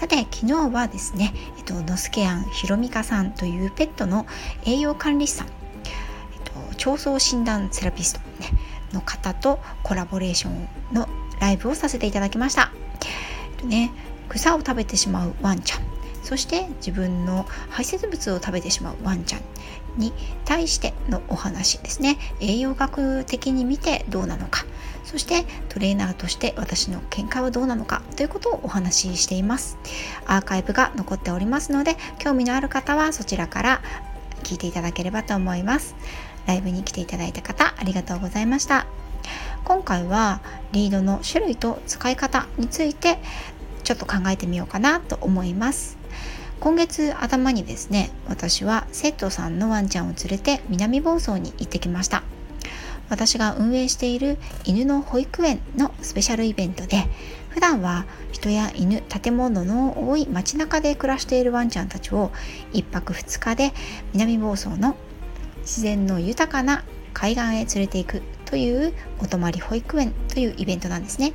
さて昨日はですね、えっと、ノスケアンひろみかさんというペットの栄養管理士さん、えっと、腸相診断セラピスト、ね、の方とコラボレーションのライブをさせていただきました。えっとね、草を食べてしまうワンちゃんそして自分の排泄物を食べてしまうワンちゃんに対してのお話ですね栄養学的に見てどうなのかそしてトレーナーとして私の見解はどうなのかということをお話ししています。アーカイブが残っておりますので興味のある方はそちらから聞いていただければと思います。ライブに来ていただいた方ありがとうございました。今回はリードの種類と使い方についてちょっと考えてみようかなと思います。今月頭にですね私は生徒さんのワンちゃんを連れて南房総に行ってきました。私が運営している犬の保育園のスペシャルイベントで普段は人や犬建物の多い街中で暮らしているワンちゃんたちを1泊2日で南房総の自然の豊かな海岸へ連れて行くというお泊まり保育園というイベントなんですね。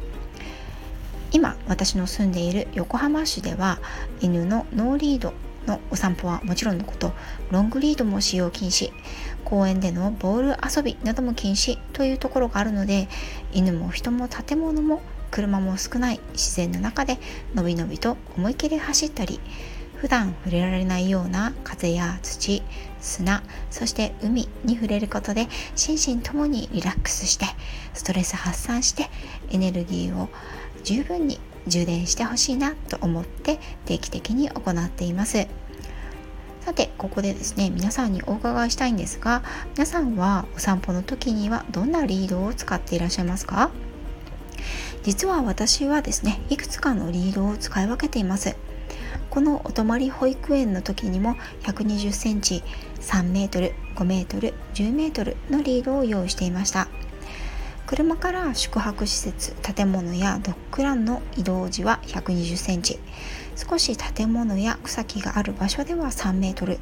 今私の住んでいる横浜市では犬のノーリードのお散歩はもちろんのことロングリードも使用禁止公園でのボール遊びなども禁止というところがあるので犬も人も建物も車も少ない自然の中でのびのびと思い切り走ったり普段触れられないような風や土砂そして海に触れることで心身ともにリラックスしてストレス発散してエネルギーを十分に充電してほしいなと思って定期的に行っています。さてここでですね皆さんにお伺いしたいんですが皆さんはお散歩の時にはどんなリードを使っていらっしゃいますか？実は私はですねいくつかのリードを使い分けています。このお泊まり保育園の時にも120センチ3メートル5メートル10メートルのリードを用意していました。車から宿泊施設建物やドッグランの移動時は120センチ。少し建物や草木がある場所では3メートル。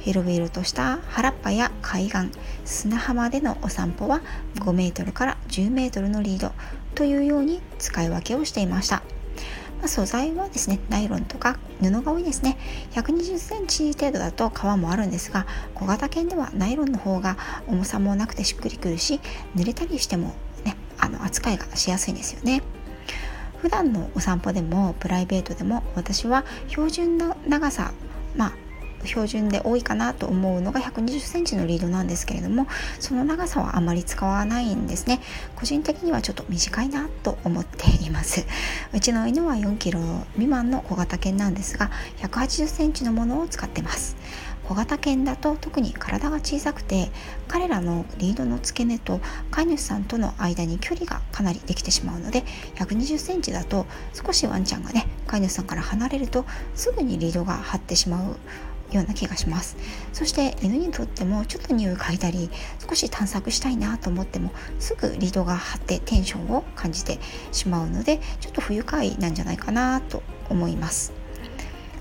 広々とした原っぱや海岸。砂浜でのお散歩は5メートルから10メートルのリード。というように使い分けをしていました。ま素材はですねナイロンとか布が多いですね。120センチ程度だと革もあるんですが小型犬ではナイロンの方が重さもなくてしっくりくるし濡れたりしてもねあの扱いがしやすいんですよね。普段のお散歩でもプライベートでも私は標準の長さまあ標準で多いかなと思うのが120センチのリードなんですけれどもその長さはあまり使わないんですね。個人的にはちょっと短いなと思っています。うちの犬は4キロ未満の小型犬なんですが180センチのものを使ってます。小型犬だと特に体が小さくて彼らのリードの付け根と飼い主さんとの間に距離がかなりできてしまうので120センチだと少しワンちゃんがね飼い主さんから離れるとすぐにリードが張ってしまうような気がします。そして犬にとってもちょっと匂い嗅いだり少し探索したいなと思ってもすぐリードが張ってテンションを感じてしまうのでちょっと不愉快なんじゃないかなと思います。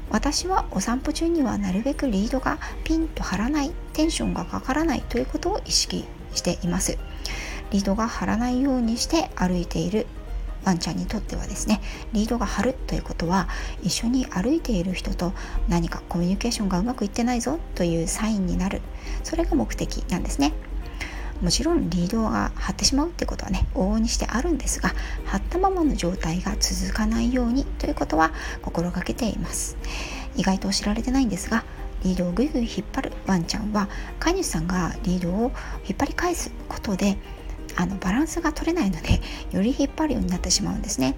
私はお散歩中にはなるべくリードがピンと張らないテンションがかからないということを意識しています。リードが張らないようにして歩いているワンちゃんにとってはですねリードが張るということは一緒に歩いている人と何かコミュニケーションがうまくいってないぞというサインになるそれが目的なんですね。もちろんリードが張ってしまうってことはね往々にしてあるんですが張ったままの状態が続かないようにということは心がけています。意外と知られてないんですがリードをぐいぐい引っ張るワンちゃんは飼い主さんがリードを引っ張り返すことであのバランスが取れないのでより引っ張るようになってしまうんですね。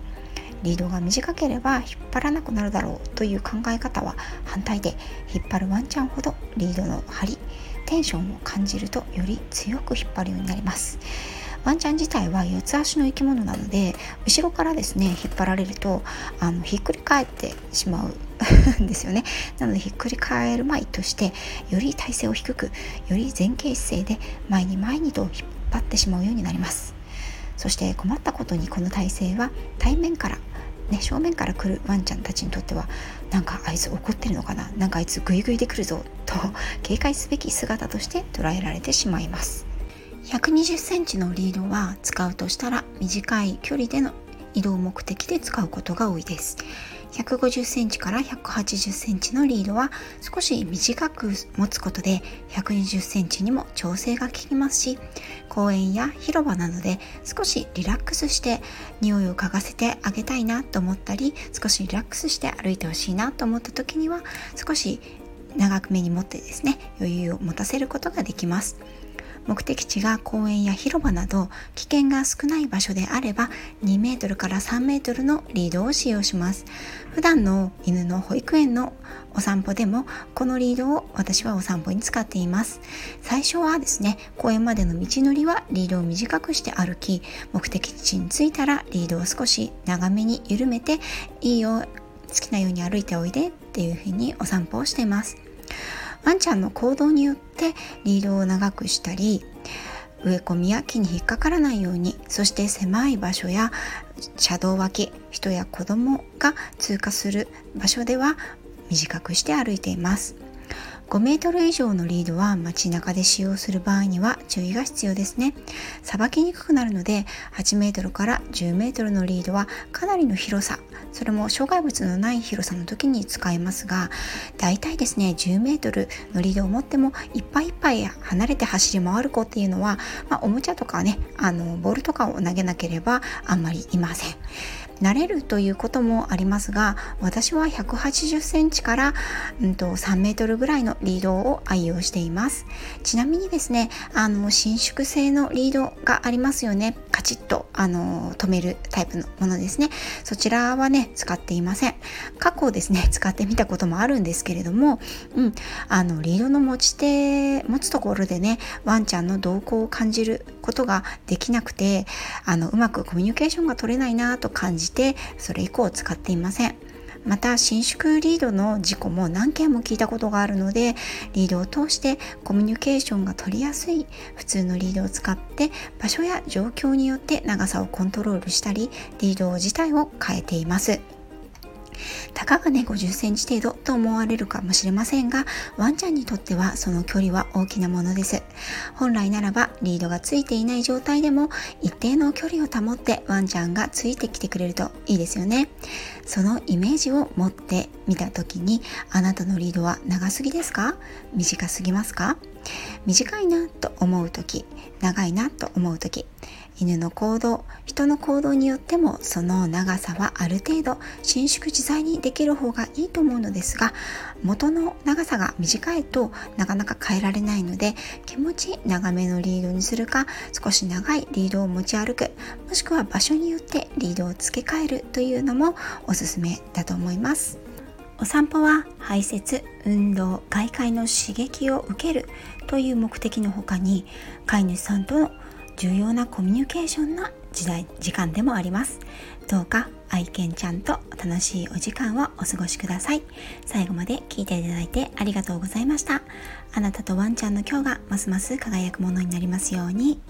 リードが短ければ引っ張らなくなるだろうという考え方は反対で引っ張るワンちゃんほどリードの張りテンションを感じるとより強く引っ張るようになります。ワンちゃん自体は四つ足の生き物なので後ろからですね引っ張られるとあのひっくり返ってしまう。ん ですよね。なのでひっくり返るまいとしてより体勢を低くより前傾姿勢で前に前にと引っ張ってしまうようになります。そして困ったことにこの体勢は対面からね、正面から来るワンちゃんたちにとってはなんかあいつ怒ってるのかな？なんかあいつグイグイで来るぞと警戒すべき姿として捉えられてしまいます。120センチのリードは使うとしたら短い距離での移動目的で使うことが多いです。150センチから180センチのリードは少し短く持つことで120センチにも調整が効きますし公園や広場などで少しリラックスして匂いを嗅がせてあげたいなと思ったり少しリラックスして歩いてほしいなと思った時には少し長く目に持ってですね余裕を持たせることができます。目的地が公園や広場など危険が少ない場所であれば2メートルから3メートルのリードを使用します。普段の犬の保育園のお散歩でもこのリードを私はお散歩に使っています。最初はですね公園までの道のりはリードを短くして歩き目的地に着いたらリードを少し長めに緩めていいよ好きなように歩いておいでっていうふうにお散歩をしています。ワンちゃんの行動によってリードを長くしたり植え込みや木に引っかからないようにそして狭い場所や車道脇人や子供が通過する場所では短くして歩いています。5メートル以上のリードは街中で使用する場合には注意が必要ですね。さばきにくくなるので8メートルから10メートルのリードはかなりの広さ、それも障害物のない広さの時に使えますが、だいたいですね、10メートルのリードを持ってもいっぱいいっぱい離れて走り回る子っていうのは、まあ、おもちゃとかね、あのボールとかを投げなければあんまりいません。慣れるということもありますが私は180センチから、うんと、3メートルぐらいのリードを愛用しています。ちなみにですねあの伸縮性のリードがありますよね。カチッとあの止めるタイプのものですね。そちらはね使っていません。過去ですね使ってみたこともあるんですけれども、うん、あのリードの持ち手持つところでねワンちゃんの動向を感じることができなくてあのうまくコミュニケーションが取れないなと感じてそれ以降使っていません。また伸縮リードの事故も何件も聞いたことがあるのでリードを通してコミュニケーションが取りやすい普通のリードを使って場所や状況によって長さをコントロールしたりリード自体を変えています。たかがね50センチ程度と思われるかもしれませんがワンちゃんにとってはその距離は大きなものです。本来ならばリードがついていない状態でも一定の距離を保ってワンちゃんがついてきてくれるといいですよね。そのイメージを持ってみた時にあなたのリードは長すぎですか？短すぎますか？短いなと思う時長いなと思う時犬の行動人の行動によってもその長さはある程度伸縮自在にできる方がいいと思うのですが元の長さが短いとなかなか変えられないので気持ち長めのリードにするか少し長いリードを持ち歩くもしくは場所によってリードを付け替えるというのもおすすめだと思います。お散歩は排泄運動外界の刺激を受けるという目的の他に飼い主さんとの重要なコミュニケーションな時代時間でもあります。どうか愛犬ちゃんと楽しいお時間をお過ごしください。最後まで聞いていただいてありがとうございました。あなたとワンちゃんの今日がますます輝くものになりますように。